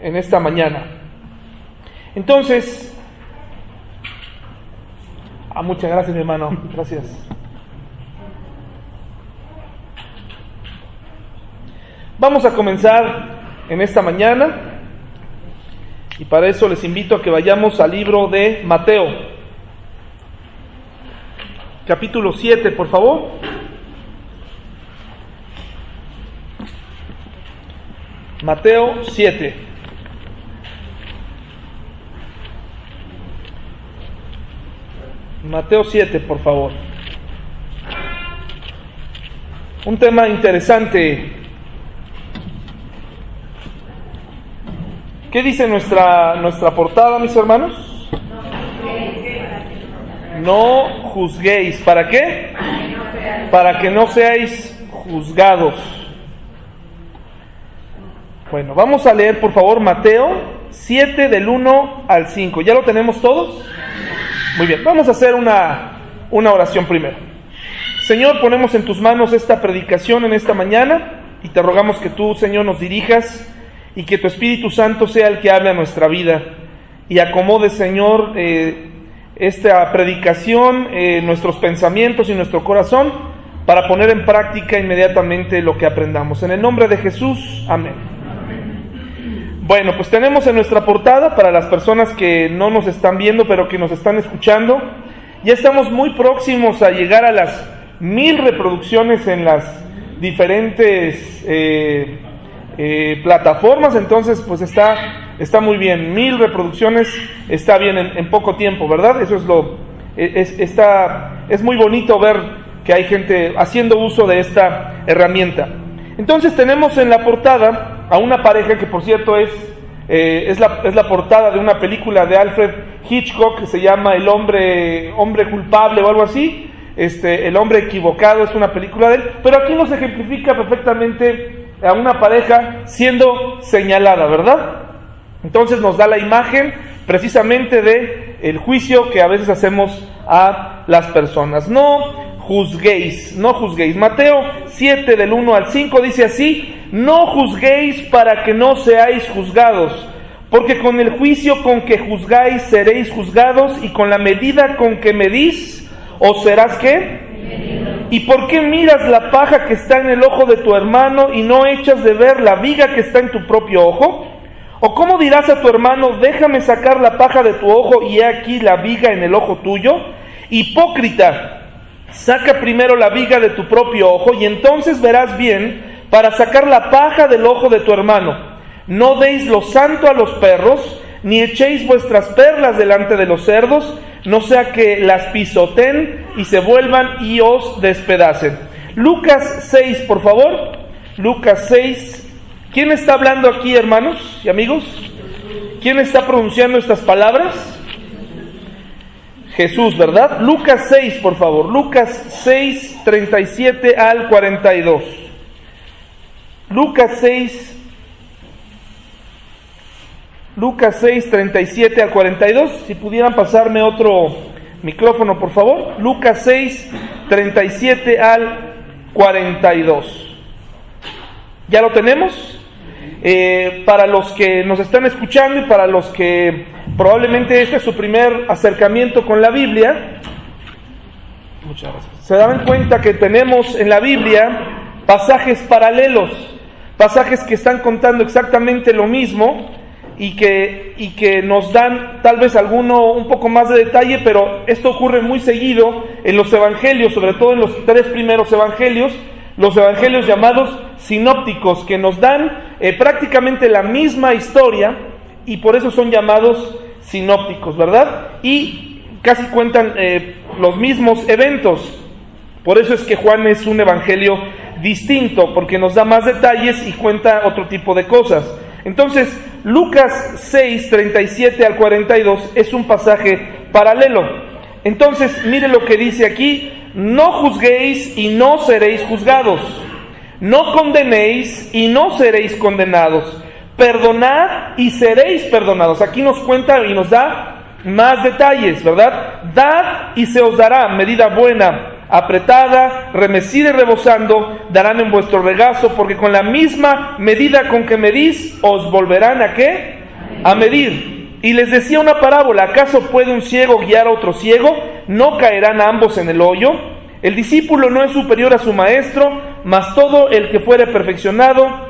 en esta mañana. Entonces, ah, muchas gracias hermano, gracias. Vamos a comenzar en esta mañana y para eso les invito a que vayamos al libro de Mateo, capítulo 7, por favor. Mateo 7. Mateo 7, por favor. Un tema interesante. ¿Qué dice nuestra, nuestra portada, mis hermanos? No juzguéis. ¿Para qué? Para que no seáis juzgados. Bueno, vamos a leer por favor Mateo 7 del 1 al 5. ¿Ya lo tenemos todos? Muy bien, vamos a hacer una, una oración primero. Señor, ponemos en tus manos esta predicación en esta mañana y te rogamos que tú, Señor, nos dirijas y que tu Espíritu Santo sea el que hable a nuestra vida y acomode, Señor, eh, esta predicación, eh, nuestros pensamientos y nuestro corazón para poner en práctica inmediatamente lo que aprendamos. En el nombre de Jesús, amén. Bueno, pues tenemos en nuestra portada, para las personas que no nos están viendo, pero que nos están escuchando, ya estamos muy próximos a llegar a las mil reproducciones en las diferentes eh, eh, plataformas, entonces pues está, está muy bien, mil reproducciones está bien en, poco tiempo, ¿verdad? Eso es lo, e, es, está, es muy bonito ver que hay gente haciendo uso de esta herramienta. Entonces tenemos en la portada a una pareja que por cierto es, eh, es, la, es, la, portada de una película de Alfred Hitchcock que se llama El hombre, hombre culpable o algo así. Este, el hombre equivocado es una película de él, pero aquí nos ejemplifica perfectamente a una pareja siendo señalada, ¿verdad? Entonces nos da la imagen precisamente de el juicio que a veces hacemos a las personas. No juzguéis, no juzguéis. Mateo 7 del 1 al 5 dice así, no juzguéis para que no seáis juzgados, porque con el juicio con que juzgáis seréis juzgados y con la medida con que medís, os serás qué? ¿Y por qué miras la paja que está en el ojo de tu hermano y no echas de ver la viga que está en tu propio ojo? ¿O cómo dirás a tu hermano, déjame sacar la paja de tu ojo y he aquí la viga en el ojo tuyo? Hipócrita, Saca primero la viga de tu propio ojo y entonces verás bien para sacar la paja del ojo de tu hermano. No deis lo santo a los perros, ni echéis vuestras perlas delante de los cerdos, no sea que las pisoten y se vuelvan y os despedacen. Lucas 6, por favor. Lucas 6. ¿Quién está hablando aquí, hermanos y amigos? ¿Quién está pronunciando estas palabras? Jesús, ¿verdad? Lucas 6, por favor. Lucas 6, 37 al 42. Lucas 6, Lucas 6, 37 al 42. Si pudieran pasarme otro micrófono, por favor. Lucas 6, 37 al 42. ¿Ya lo tenemos? Eh, para los que nos están escuchando y para los que probablemente este es su primer acercamiento con la Biblia, se dan cuenta que tenemos en la Biblia pasajes paralelos, pasajes que están contando exactamente lo mismo y que, y que nos dan tal vez alguno un poco más de detalle, pero esto ocurre muy seguido en los evangelios, sobre todo en los tres primeros evangelios, los evangelios llamados sinópticos, que nos dan eh, prácticamente la misma historia y por eso son llamados sinópticos, ¿verdad? Y casi cuentan eh, los mismos eventos. Por eso es que Juan es un evangelio distinto, porque nos da más detalles y cuenta otro tipo de cosas. Entonces, Lucas 6, 37 al 42 es un pasaje paralelo. Entonces, mire lo que dice aquí, no juzguéis y no seréis juzgados, no condenéis y no seréis condenados, perdonad y seréis perdonados. Aquí nos cuenta y nos da más detalles, ¿verdad? Dad y se os dará medida buena, apretada, remecida y rebosando, darán en vuestro regazo, porque con la misma medida con que medís, os volverán a qué? A medir. Y les decía una parábola, ¿acaso puede un ciego guiar a otro ciego? ¿No caerán ambos en el hoyo? El discípulo no es superior a su maestro, mas todo el que fuere perfeccionado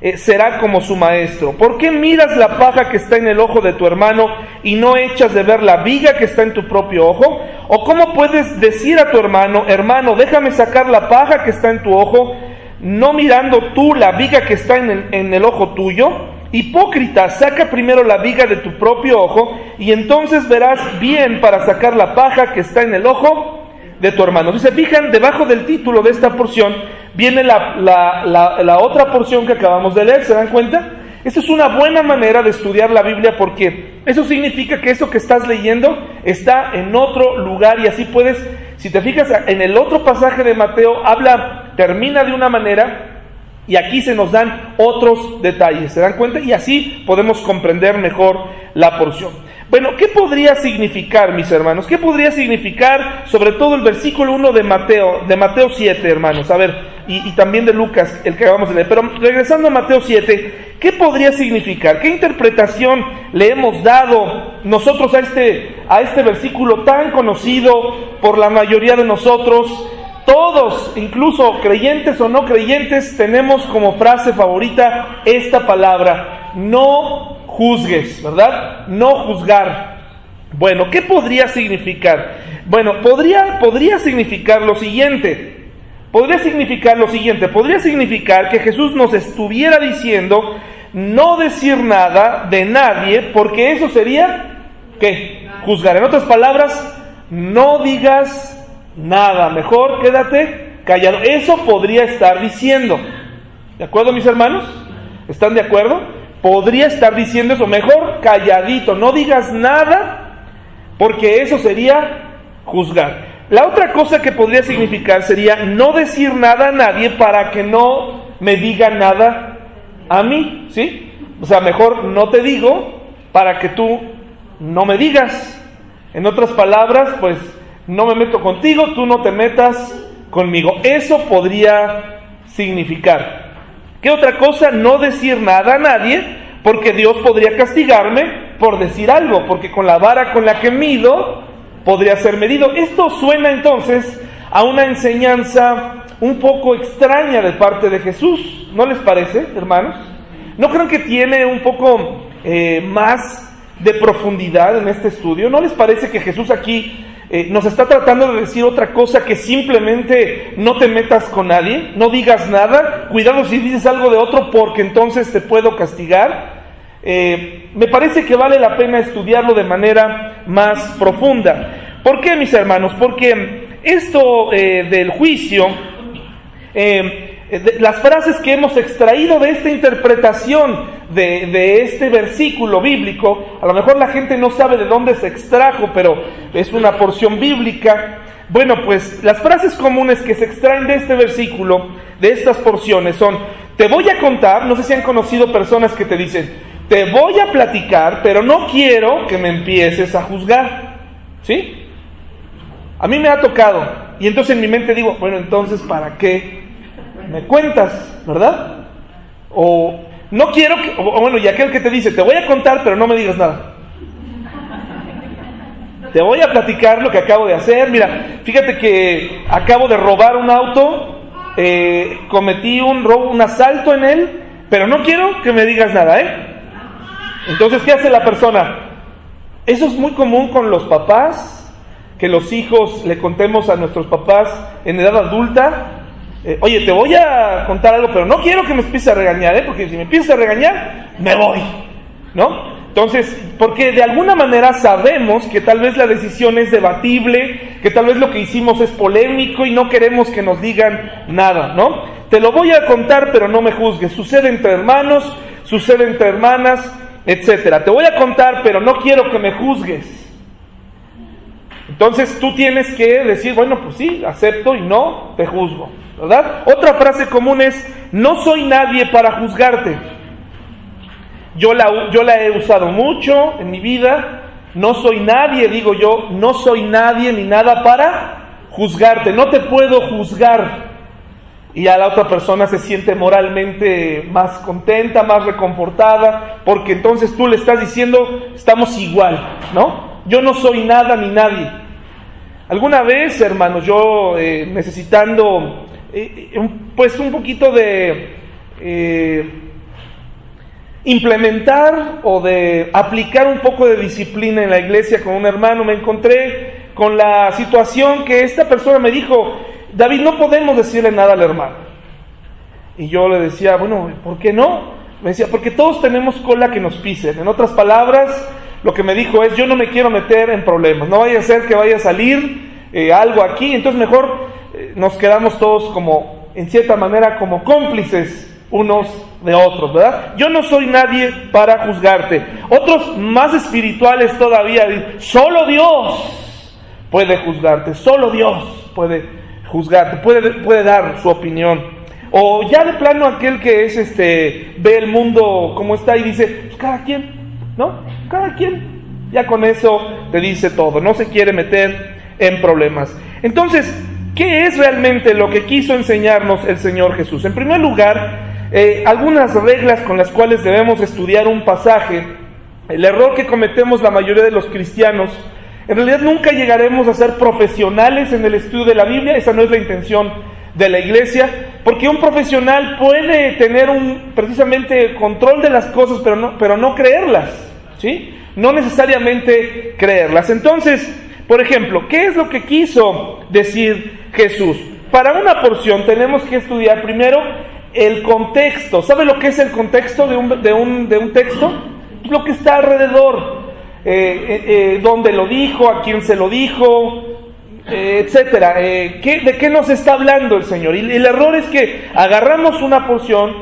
eh, será como su maestro. ¿Por qué miras la paja que está en el ojo de tu hermano y no echas de ver la viga que está en tu propio ojo? ¿O cómo puedes decir a tu hermano, hermano, déjame sacar la paja que está en tu ojo, no mirando tú la viga que está en el, en el ojo tuyo? Hipócrita, saca primero la viga de tu propio ojo y entonces verás bien para sacar la paja que está en el ojo de tu hermano. Dice, fijan, debajo del título de esta porción viene la, la, la, otra porción que acabamos de leer, ¿se dan cuenta? Esta es una buena manera de estudiar la Biblia porque eso significa que eso que estás leyendo está en otro lugar y así puedes, si te fijas en el otro pasaje de Mateo, habla, termina de una manera y aquí se nos dan otros detalles, ¿se dan cuenta? Y así podemos comprender mejor la porción. Bueno, ¿qué podría significar, mis hermanos? ¿Qué podría significar sobre todo el versículo 1 de Mateo, de Mateo 7, hermanos? A ver, y, también de Lucas, el que acabamos de leer. Pero regresando a Mateo 7, ¿qué podría significar? ¿Qué interpretación le hemos dado nosotros a este, a este versículo tan conocido por la mayoría de nosotros? Todos, incluso creyentes o no creyentes, tenemos como frase favorita esta palabra, no juzgues, ¿verdad? No juzgar. Bueno, ¿qué podría significar? Bueno, podría, podría significar lo siguiente. Podría significar lo siguiente. Podría significar que Jesús nos estuviera diciendo no decir nada de nadie, porque eso sería, ¿qué? Juzgar. En otras palabras, no digas nada. Mejor quédate callado. Eso podría estar diciendo. ¿De acuerdo, mis hermanos? ¿Están de acuerdo? Podría estar diciendo eso, mejor calladito, no digas nada, porque eso sería juzgar. La otra cosa que podría significar sería no decir nada a nadie para que no me diga nada a mí, ¿sí? O sea, mejor no te digo para que tú no me digas. En otras palabras, pues no me meto contigo, tú no te metas conmigo. Eso podría significar. ¿Qué otra cosa? No decir nada a nadie, porque Dios podría castigarme por decir algo, porque con la vara con la que mido podría ser medido. Esto suena entonces a una enseñanza un poco extraña de parte de Jesús, ¿no les parece, hermanos? ¿No creen que tiene un poco eh, más de profundidad en este estudio? ¿No les parece que Jesús aquí eh, nos está tratando de decir otra cosa que simplemente no te metas con nadie, no digas nada, cuidado si dices algo de otro porque entonces te puedo castigar. Eh, me parece que vale la pena estudiarlo de manera más profunda. ¿Por qué, mis hermanos? Porque esto eh, del juicio las frases que hemos extraído de esta interpretación de, este versículo bíblico, a lo mejor la gente no sabe de dónde se extrajo, pero es una porción bíblica. Bueno, pues las frases comunes que se extraen de este versículo, de estas porciones, son, te voy a contar, no sé si han conocido personas que te dicen, te voy a platicar, pero no quiero que me empieces a juzgar. ¿Sí? A mí me ha tocado. Y entonces en mi mente digo, bueno, entonces, ¿para qué me cuentas, ¿verdad? O no quiero que, o bueno, y aquel que te dice, te voy a contar, pero no me digas nada. Te voy a platicar lo que acabo de hacer. Mira, fíjate que acabo de robar un auto, eh, cometí un robo, un asalto en él, pero no quiero que me digas nada, ¿eh? Entonces, ¿qué hace la persona? Eso es muy común con los papás, que los hijos le contemos a nuestros papás en edad adulta, eh, oye, te voy a contar algo, pero no quiero que me empieces a regañar, ¿eh? porque si me empiezas a regañar, me voy, ¿no? Entonces, porque de alguna manera sabemos que tal vez la decisión es debatible, que tal vez lo que hicimos es polémico y no queremos que nos digan nada, ¿no? Te lo voy a contar, pero no me juzgues. Sucede entre hermanos, sucede entre hermanas, etcétera. Te voy a contar, pero no quiero que me juzgues. Entonces tú tienes que decir, bueno, pues sí, acepto y no te juzgo. ¿Verdad? Otra frase común es, no soy nadie para juzgarte. Yo la, yo la he usado mucho en mi vida, no soy nadie, digo yo, no soy nadie ni nada para juzgarte, no te puedo juzgar. Y a la otra persona se siente moralmente más contenta, más reconfortada, porque entonces tú le estás diciendo, estamos igual, ¿no? Yo no soy nada ni nadie. Alguna vez, hermanos, yo eh, necesitando, pues un poquito de implementar o de aplicar un poco de disciplina en la iglesia con un hermano, me encontré con la situación que esta persona me dijo, David, no podemos decirle nada al hermano. Y yo le decía, bueno, ¿por qué no? Me decía, porque todos tenemos cola que nos pisen. En otras palabras, lo que me dijo es, yo no me quiero meter en problemas, no vaya a ser que vaya a salir eh, algo aquí, entonces mejor eh, nos quedamos todos como, en cierta manera, como cómplices unos de otros, ¿verdad? Yo no soy nadie para juzgarte. Otros más espirituales todavía, solo Dios puede juzgarte, solo Dios puede juzgarte, puede, puede dar su opinión. O ya de plano aquel que es este ve el mundo como está y dice, pues cada quien, ¿no? Cada quien. Ya con eso te dice todo, no se quiere meter en problemas. Entonces, ¿qué es realmente lo que quiso enseñarnos el Señor Jesús? En primer lugar, eh, algunas reglas con las cuales debemos estudiar un pasaje. El error que cometemos la mayoría de los cristianos, en realidad nunca llegaremos a ser profesionales en el estudio de la Biblia, esa no es la intención de la iglesia, porque un profesional puede tener un precisamente control de las cosas, pero no, pero no creerlas, ¿sí? No necesariamente creerlas. Entonces, por ejemplo, ¿qué es lo que quiso decir Jesús? Para una porción tenemos que estudiar primero el contexto. ¿Sabe lo que es el contexto de un, de un, de un texto? Lo que está alrededor. Eh, eh, eh, dónde lo dijo, a quién se lo dijo, etcétera. ¿qué, ¿De qué nos está hablando el Señor? Y el error es que agarramos una porción,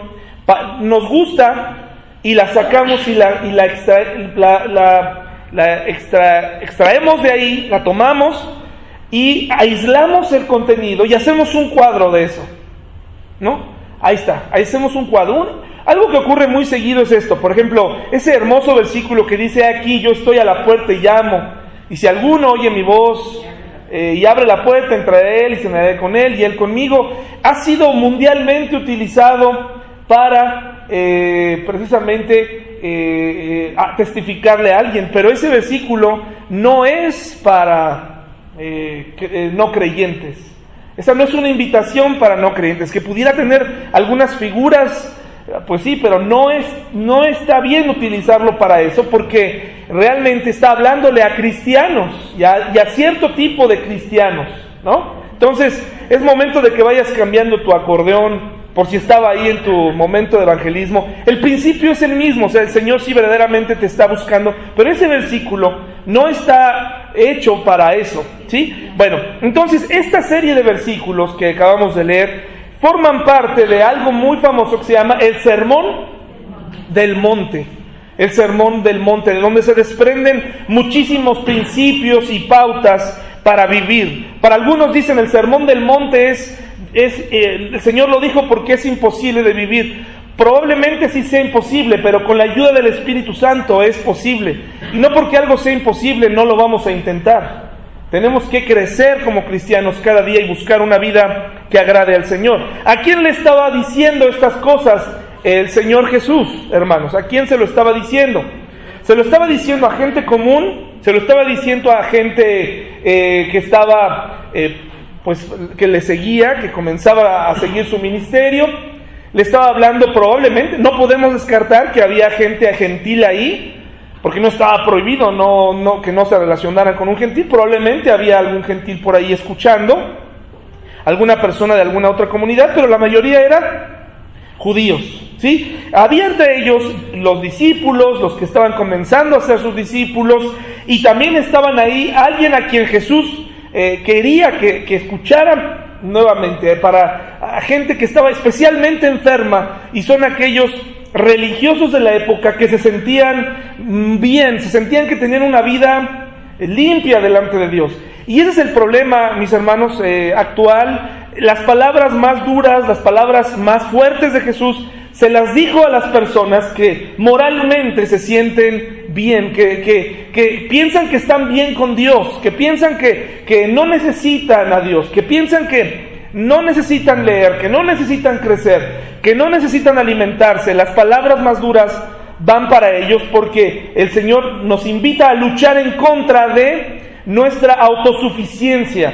nos gusta y la sacamos y la, y la, la extra, extraemos de ahí, la tomamos y aislamos el contenido y hacemos un cuadro de eso. ¿No? Ahí está, ahí hacemos un cuadro. Algo que ocurre muy seguido es esto. Por ejemplo, ese hermoso versículo que dice aquí, yo estoy a la puerta y llamo. Y si alguno oye mi voz eh, y abre la puerta, entraré él y cenaré con él y él conmigo, ha sido mundialmente utilizado para eh, precisamente eh, testificarle a alguien. Pero ese versículo no es para no creyentes. Esa no es una invitación para no creyentes, que pudiera tener algunas figuras, pues sí, pero no, es, no está bien utilizarlo para eso, porque realmente está hablándole a cristianos y a, y a cierto tipo de cristianos, ¿no? Entonces, es momento de que vayas cambiando tu acordeón, por si estaba ahí en tu momento de evangelismo. El principio es el mismo, o sea, el Señor sí verdaderamente te está buscando, pero ese versículo no está hecho para eso, ¿sí? Bueno, entonces esta serie de versículos que acabamos de leer forman parte de algo muy famoso que se llama el Sermón del Monte. El Sermón del Monte, de donde se desprenden muchísimos principios y pautas para vivir. Para algunos dicen el Sermón del Monte es es, eh, el Señor lo dijo porque es imposible de vivir. Probablemente sí sea imposible, pero con la ayuda del Espíritu Santo es posible. Y no porque algo sea imposible no lo vamos a intentar. Tenemos que crecer como cristianos cada día y buscar una vida que agrade al Señor. ¿A quién le estaba diciendo estas cosas el Señor Jesús, hermanos? ¿A quién se lo estaba diciendo? Se lo estaba diciendo a gente común, se lo estaba diciendo a gente eh, que estaba eh, pues que le seguía, que comenzaba a seguir su ministerio, le estaba hablando probablemente, no podemos descartar que había gente gentil ahí, porque no estaba prohibido que no se relacionara con un gentil, probablemente había algún gentil por ahí escuchando, alguna persona de alguna otra comunidad, pero la mayoría eran judíos. ¿Sí? Había entre ellos los discípulos, los que estaban comenzando a ser sus discípulos, y también estaban ahí alguien a quien Jesús eh, quería que, escucharan nuevamente para gente que estaba especialmente enferma y son aquellos religiosos de la época que se sentían bien, se sentían que tenían una vida limpia delante de Dios. Y ese es el problema, mis hermanos, eh, actual. Las palabras más duras, las palabras más fuertes de Jesús, se las dijo a las personas que moralmente se sienten bien, que, que, que, piensan que están bien con Dios, que piensan que, que no necesitan a Dios, que piensan que no necesitan leer, que no necesitan crecer, que no necesitan alimentarse. Las palabras más duras van para ellos porque el Señor nos invita a luchar en contra de nuestra autosuficiencia,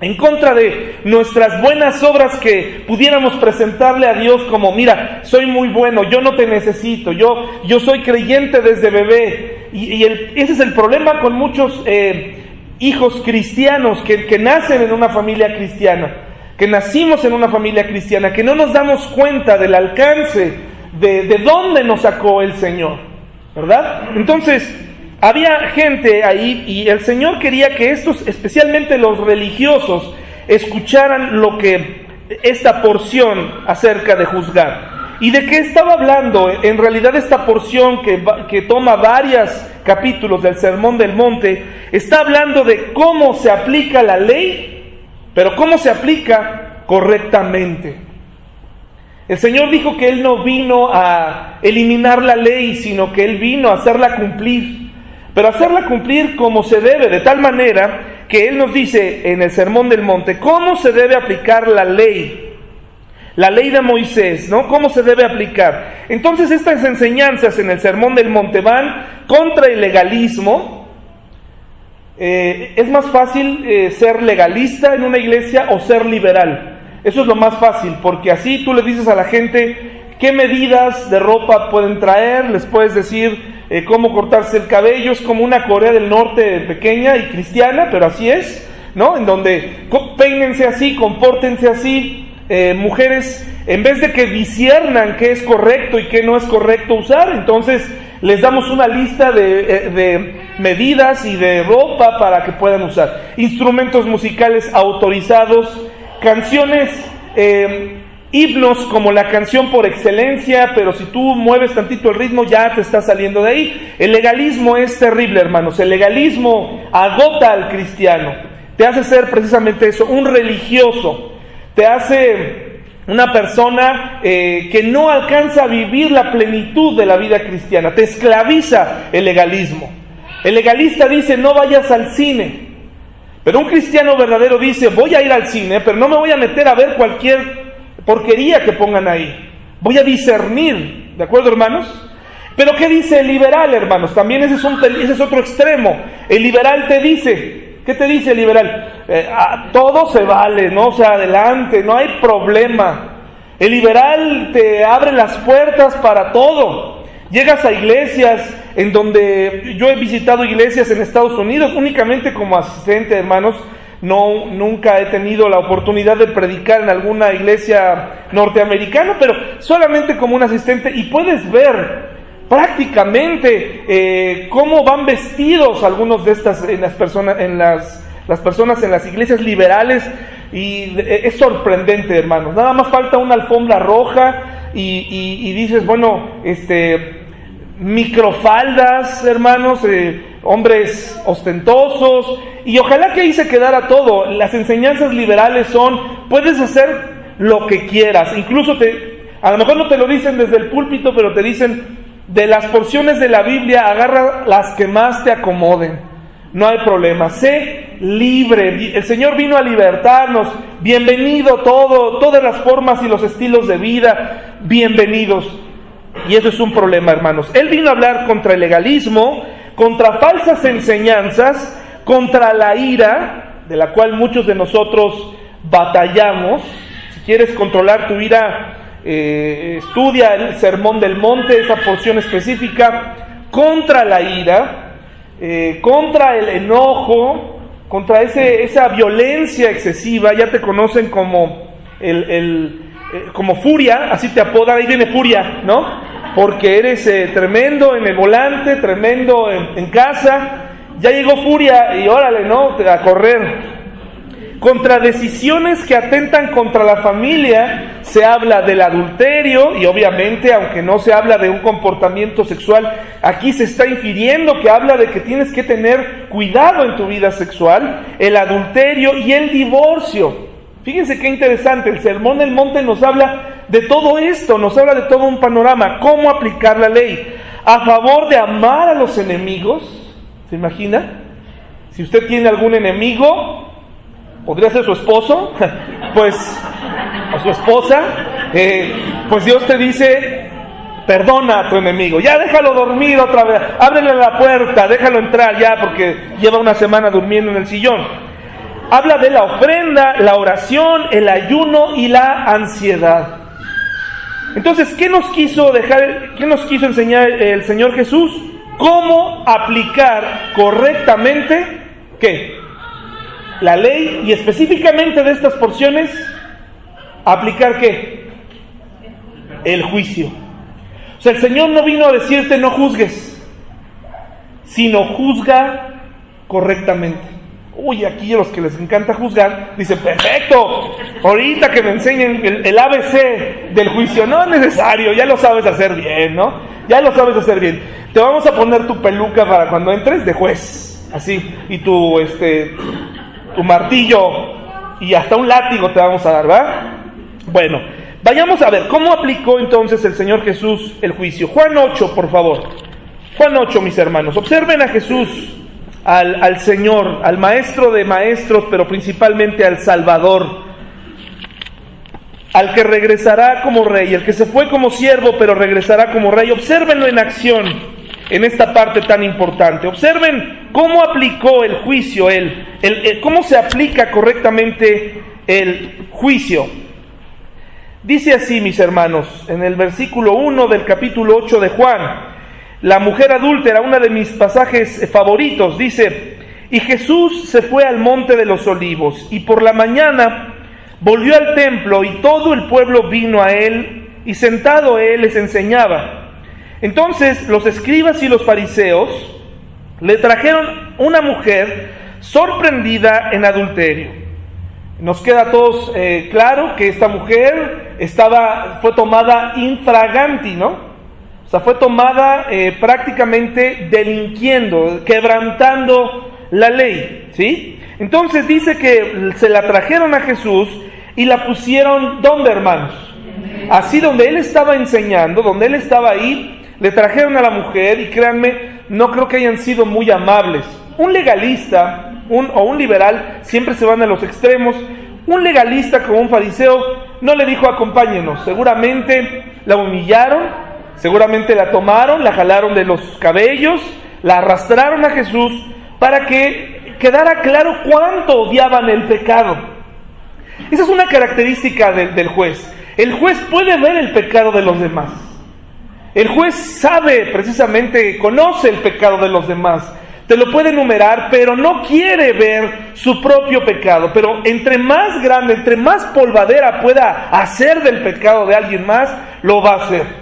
en contra de nuestras buenas obras que pudiéramos presentarle a Dios como, mira, soy muy bueno, yo no te necesito, yo, yo soy creyente desde bebé. Y, ese es el problema con muchos eh, hijos cristianos que, que nacen en una familia cristiana, que nacimos en una familia cristiana, que no nos damos cuenta del alcance de, de dónde nos sacó el Señor, ¿verdad? Entonces, había gente ahí y el Señor quería que estos, especialmente los religiosos, escucharan lo que esta porción acerca de juzgar. ¿Y de qué estaba hablando? En realidad esta porción que, que toma varios capítulos del Sermón del Monte, está hablando de cómo se aplica la ley, pero cómo se aplica correctamente. El Señor dijo que Él no vino a eliminar la ley, sino que Él vino a hacerla cumplir pero hacerla cumplir como se debe, de tal manera que Él nos dice en el Sermón del Monte cómo se debe aplicar la ley, la ley de Moisés, ¿no? ¿Cómo se debe aplicar? Entonces estas enseñanzas en el Sermón del Monte van contra el legalismo. Eh, es más fácil eh, ser legalista en una iglesia o ser liberal. Eso es lo más fácil, porque así tú le dices a la gente qué medidas de ropa pueden traer, les puedes decir eh, cómo cortarse el cabello, es como una Corea del Norte pequeña y cristiana, pero así es, ¿no? En donde peínense así, compórtense así, eh, mujeres, en vez de que disiernan qué es correcto y qué no es correcto usar, entonces les damos una lista de, eh, de, medidas y de ropa para que puedan usar. Instrumentos musicales autorizados, canciones himnos como la canción por excelencia, pero si tú mueves tantito el ritmo ya te está saliendo de ahí. El legalismo es terrible, hermanos. El legalismo agota al cristiano. Te hace ser precisamente eso, un religioso. Te hace una persona eh, que no alcanza a vivir la plenitud de la vida cristiana. Te esclaviza el legalismo. El legalista dice no vayas al cine. Pero un cristiano verdadero dice voy a ir al cine, pero no me voy a meter a ver cualquier porquería que pongan ahí. Voy a discernir, ¿de acuerdo, hermanos? Pero ¿qué dice el liberal, hermanos? También ese es, un, ese es otro extremo. El liberal te dice, ¿qué te dice el liberal? Eh, ah, todo se vale, no o sea adelante, no hay problema. El liberal te abre las puertas para todo. Llegas a iglesias en donde yo he visitado iglesias en Estados Unidos únicamente como asistente, hermanos, no, nunca he tenido la oportunidad de predicar en alguna iglesia norteamericana, pero solamente como un asistente y puedes ver prácticamente eh, cómo van vestidos algunos de estas en las personas en las, las personas en las iglesias liberales y es sorprendente hermanos. Nada más falta una alfombra roja y, y dices bueno este microfaldas hermanos eh, hombres ostentosos, y ojalá que ahí se quedara todo. Las enseñanzas liberales son, puedes hacer lo que quieras, incluso te, a lo mejor no te lo dicen desde el púlpito, pero te dicen, de las porciones de la Biblia, agarra las que más te acomoden. No hay problema, sé libre. El Señor vino a libertarnos. Bienvenido todo, todas las formas y los estilos de vida, bienvenidos. Y eso es un problema, hermanos. Él vino a hablar contra el legalismo, contra falsas enseñanzas, contra la ira, de la cual muchos de nosotros batallamos. Si quieres controlar tu ira, eh, estudia el Sermón del Monte, esa porción específica, contra la ira, eh, contra el enojo, contra ese, esa violencia excesiva, ya te conocen como el, eh, como furia, así te apodan, ahí viene furia, ¿no? Porque eres eh, tremendo en el volante, tremendo en, casa. Ya llegó furia y órale, ¿no? A correr. Contra decisiones que atentan contra la familia se habla del adulterio y obviamente, aunque no se habla de un comportamiento sexual, aquí se está infiriendo que habla de que tienes que tener cuidado en tu vida sexual, el adulterio y el divorcio. Fíjense qué interesante, el Sermón del Monte nos habla de todo esto, nos habla de todo un panorama, cómo aplicar la ley. a favor de amar a los enemigos. ¿Se imagina? Si usted tiene algún enemigo, podría ser su esposo, pues, o su esposa, eh, pues Dios te dice, perdona a tu enemigo, ya déjalo dormir otra vez, ábrele la puerta, déjalo entrar ya porque lleva una semana durmiendo en el sillón. Habla de la ofrenda, la oración, el ayuno y la ansiedad. Entonces, ¿qué nos quiso dejar, qué nos quiso enseñar el Señor Jesús? ¿Cómo aplicar correctamente qué? La ley y específicamente de estas porciones, aplicar qué? El juicio. O sea, el Señor no vino a decirte no juzgues, sino juzga correctamente. Uy, aquí a los que les encanta juzgar, dicen, perfecto, ahorita que me enseñen el, ABC del juicio, no es necesario, ya lo sabes hacer bien, ¿no? Ya lo sabes hacer bien. Te vamos a poner tu peluca para cuando entres de juez, así, y tu, este, tu martillo y hasta un látigo te vamos a dar, ¿va? Bueno, Vayamos a ver, ¿cómo aplicó entonces el Señor Jesús el juicio? Juan 8, por favor. Juan 8, mis hermanos. Observen a Jesús, al, al Señor, al Maestro de Maestros, pero principalmente al Salvador, al que regresará como rey, el que se fue como siervo, pero regresará como rey. Obsérvenlo en acción en esta parte tan importante. Observen cómo aplicó el juicio, él, el, cómo se aplica correctamente el juicio. Dice así, mis hermanos, en el versículo 1 del capítulo 8 de Juan, la mujer adúltera, uno de mis pasajes favoritos, dice, y Jesús se fue al monte de los olivos, y por la mañana volvió al templo, y todo el pueblo vino a él, y sentado él les enseñaba. Entonces los escribas y los fariseos le trajeron una mujer sorprendida en adulterio. Nos queda a todos eh, claro que esta mujer estaba, fue tomada infraganti, ¿no? O sea, fue tomada eh, prácticamente delinquiendo, quebrantando la ley, ¿sí? Entonces dice que se la trajeron a Jesús y la pusieron, ¿dónde, hermanos? Así donde él estaba enseñando, donde él estaba ahí, le trajeron a la mujer y créanme, no creo que hayan sido muy amables. Un legalista o un liberal siempre se van a los extremos. Un legalista como un fariseo no le dijo acompáñenos. Seguramente la humillaron, seguramente la tomaron, la jalaron de los cabellos, la arrastraron a Jesús para que quedara claro cuánto odiaban el pecado. Esa es una característica del juez. El juez puede ver el pecado de los demás. El juez sabe precisamente, conoce el pecado de los demás te lo puede enumerar, pero no quiere ver su propio pecado. Pero entre más grande, entre más polvadera pueda hacer del pecado de alguien más, lo va a hacer.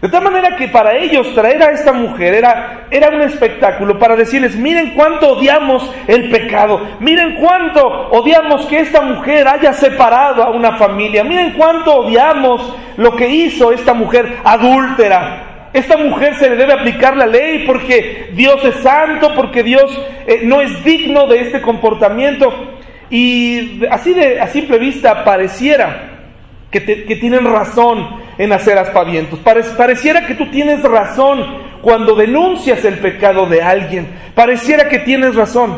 De tal manera que para ellos traer a esta mujer era, era un espectáculo para decirles, miren cuánto odiamos el pecado, miren cuánto odiamos que esta mujer haya separado a una familia, miren cuánto odiamos lo que hizo esta mujer adúltera, esta mujer se le debe aplicar la ley porque Dios es santo, porque Dios eh, no es digno de este comportamiento. Y así de a simple vista pareciera que, tienen razón en hacer aspavientos. pareciera que tú tienes razón cuando denuncias el pecado de alguien. Pareciera que tienes razón.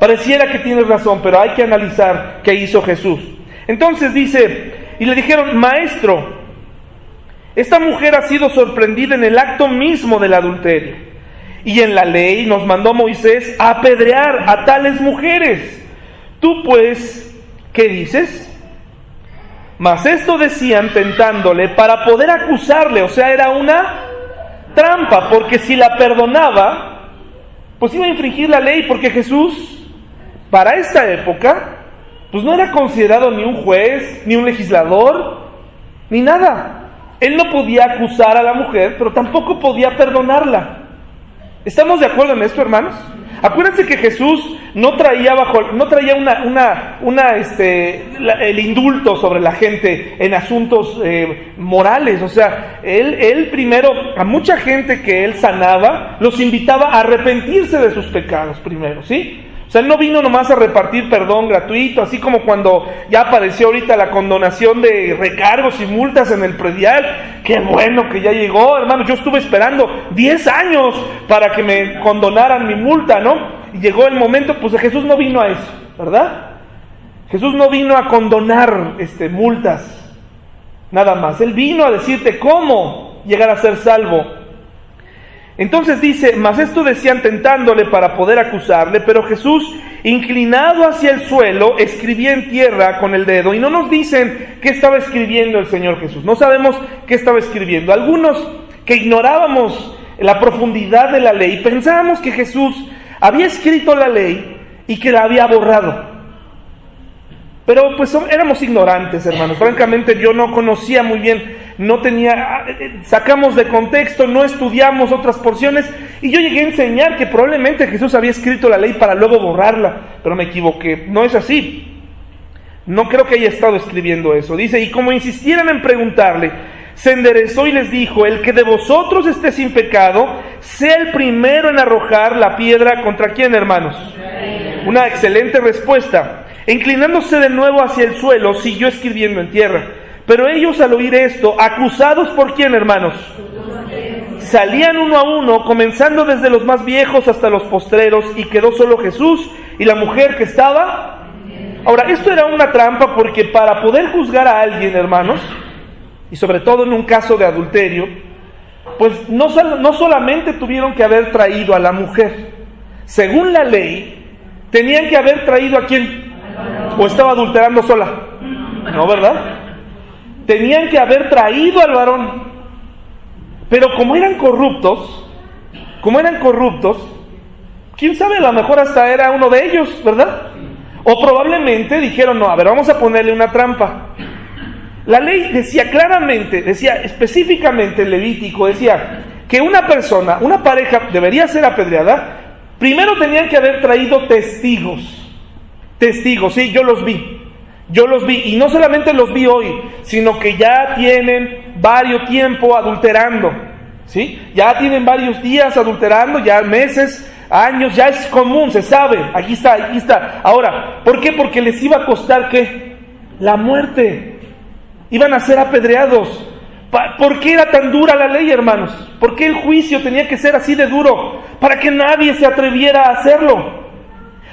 Pareciera que tienes razón, pero hay que analizar qué hizo Jesús. Entonces dice, y le dijeron, maestro, esta mujer ha sido sorprendida en el acto mismo del adulterio. Y en la ley nos mandó Moisés a apedrear a tales mujeres. Tú pues, ¿qué dices? Mas esto decían tentándole para poder acusarle, o sea, era una trampa, porque si la perdonaba, pues iba a infringir la ley, porque Jesús, para esta época, pues no era considerado ni un juez, ni un legislador, ni nada. Él no podía acusar a la mujer, pero tampoco podía perdonarla. ¿Estamos de acuerdo en esto, hermanos? Acuérdense que Jesús no traía bajo, no traía una, una, una este, el indulto sobre la gente en asuntos eh, morales. O sea, él, él primero, a mucha gente que él sanaba, los invitaba a arrepentirse de sus pecados primero, ¿sí? O sea, él no vino nomás a repartir perdón gratuito, así como cuando ya apareció ahorita la condonación de recargos y multas en el predial. Qué bueno que ya llegó, hermano. Yo estuve esperando 10 años para que me condonaran mi multa, ¿no? Y llegó el momento, pues Jesús no vino a eso, ¿verdad? Jesús no vino a condonar este, multas, nada más. Él vino a decirte cómo llegar a ser salvo. Entonces dice, mas esto decían tentándole para poder acusarle, pero Jesús, inclinado hacia el suelo, escribía en tierra con el dedo. Y no nos dicen qué estaba escribiendo el Señor Jesús. No sabemos qué estaba escribiendo. Algunos que ignorábamos la profundidad de la ley, pensábamos que Jesús había escrito la ley y que la había borrado. Pero pues éramos ignorantes, hermanos. Francamente yo no conocía muy bien, no tenía, sacamos de contexto, no estudiamos otras porciones y yo llegué a enseñar que probablemente Jesús había escrito la ley para luego borrarla, pero me equivoqué. No es así. No creo que haya estado escribiendo eso. Dice, y como insistieran en preguntarle, se enderezó y les dijo, el que de vosotros esté sin pecado, sea el primero en arrojar la piedra contra quién, hermanos. Una excelente respuesta. Inclinándose de nuevo hacia el suelo, siguió escribiendo en tierra. Pero ellos al oír esto, acusados por quién, hermanos, salían uno a uno, comenzando desde los más viejos hasta los postreros, y quedó solo Jesús y la mujer que estaba. Ahora, esto era una trampa porque para poder juzgar a alguien, hermanos, y sobre todo en un caso de adulterio, pues no, no solamente tuvieron que haber traído a la mujer, según la ley, tenían que haber traído a quien ¿O estaba adulterando sola? No, ¿verdad? Tenían que haber traído al varón. Pero como eran corruptos, como eran corruptos, quién sabe, a lo mejor hasta era uno de ellos, ¿verdad? O probablemente dijeron, no, a ver, vamos a ponerle una trampa. La ley decía claramente, decía específicamente el Levítico, decía que una persona, una pareja debería ser apedreada, primero tenían que haber traído testigos testigos, sí, yo los vi, yo los vi, y no solamente los vi hoy, sino que ya tienen varios tiempo adulterando, ¿sí? Ya tienen varios días adulterando, ya meses, años, ya es común, se sabe, aquí está, aquí está. Ahora, ¿por qué? Porque les iba a costar qué? La muerte. Iban a ser apedreados. ¿Por qué era tan dura la ley, hermanos? ¿Por qué el juicio tenía que ser así de duro? Para que nadie se atreviera a hacerlo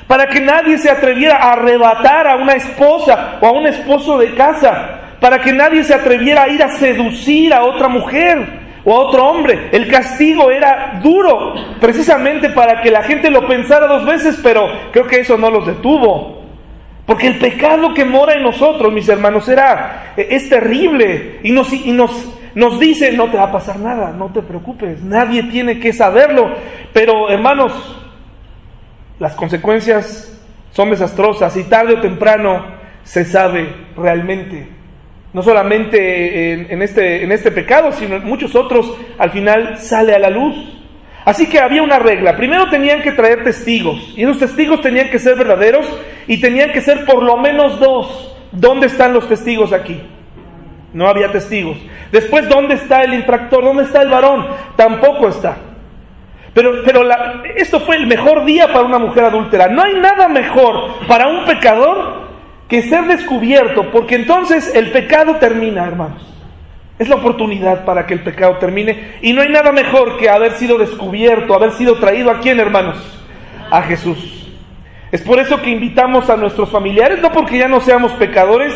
para que nadie se atreviera a arrebatar a una esposa o a un esposo de casa, para que nadie se atreviera a ir a seducir a otra mujer o a otro hombre. El castigo era duro, precisamente para que la gente lo pensara dos veces, pero creo que eso no los detuvo. Porque el pecado que mora en nosotros, mis hermanos, era, es terrible y nos, y nos, nos dice, no te va a pasar nada, no te preocupes, nadie tiene que saberlo. Pero hermanos, las consecuencias son desastrosas y tarde o temprano se sabe realmente. No solamente en, este, en este pecado, sino en muchos otros, al final sale a la luz. Así que había una regla. Primero tenían que traer testigos. Y esos testigos tenían que ser verdaderos y tenían que ser por lo menos dos. ¿Dónde están los testigos aquí? No había testigos. Después, ¿dónde está el infractor? ¿Dónde está el varón? Tampoco está. Pero, pero esto fue el mejor día para una mujer adúltera. No hay nada mejor para un pecador que ser descubierto, porque entonces el pecado termina, hermanos. Es la oportunidad para que el pecado termine. Y no hay nada mejor que haber sido descubierto, haber sido traído a quién, hermanos? A Jesús. Es por eso que invitamos a nuestros familiares, no porque ya no seamos pecadores,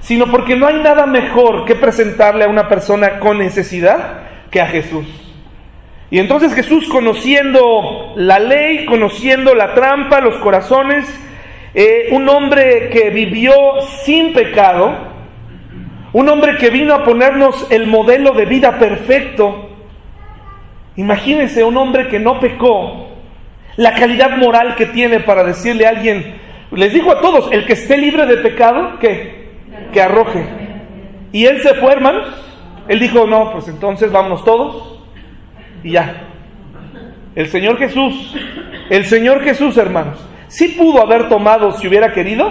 sino porque no hay nada mejor que presentarle a una persona con necesidad que a Jesús. Y entonces Jesús, conociendo la ley, conociendo la trampa, los corazones, eh, un hombre que vivió sin pecado, un hombre que vino a ponernos el modelo de vida perfecto. Imagínense un hombre que no pecó, la calidad moral que tiene para decirle a alguien, les dijo a todos, el que esté libre de pecado, que, que arroje. Y él se fue, hermanos. Él dijo, no, pues entonces vámonos todos y ya. El Señor Jesús, el Señor Jesús, hermanos, sí pudo haber tomado si hubiera querido.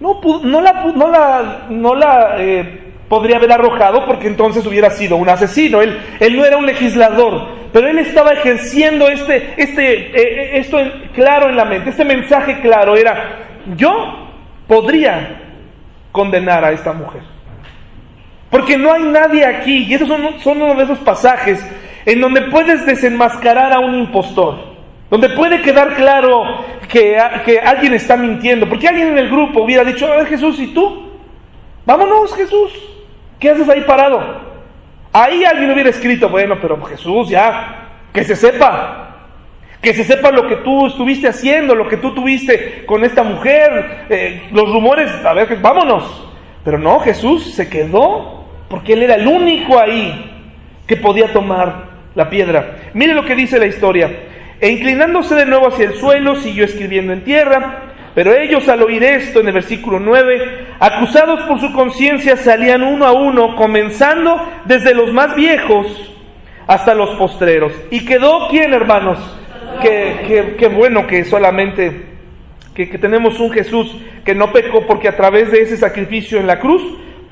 No, no la, no la, no la eh, podría haber arrojado porque entonces hubiera sido un asesino. Él, él no era un legislador, pero él estaba ejerciendo este, este, eh, eh, esto claro en la mente, este mensaje claro era, yo podría condenar a esta mujer. Porque no hay nadie aquí, y esos son, uno de esos pasajes en donde puedes desenmascarar a un impostor, donde puede quedar claro que, que alguien está mintiendo, porque alguien en el grupo hubiera dicho, a ver Jesús, ¿y tú? Vámonos Jesús, ¿qué haces ahí parado? Ahí alguien hubiera escrito, bueno, pero Jesús ya, que se sepa, que se sepa lo que tú estuviste haciendo, lo que tú tuviste con esta mujer, eh, los rumores, a ver, vámonos. Pero no, Jesús se quedó porque él era el único ahí que podía tomar la piedra. Mire lo que dice la historia. E inclinándose de nuevo hacia el suelo, siguió escribiendo en tierra. Pero ellos al oír esto, en el versículo 9, acusados por su conciencia, salían uno a uno, comenzando desde los más viejos hasta los postreros. ¿Y quedó quién, hermanos? Qué, bueno que solamente, que, que tenemos un Jesús que no pecó porque a través de ese sacrificio en la cruz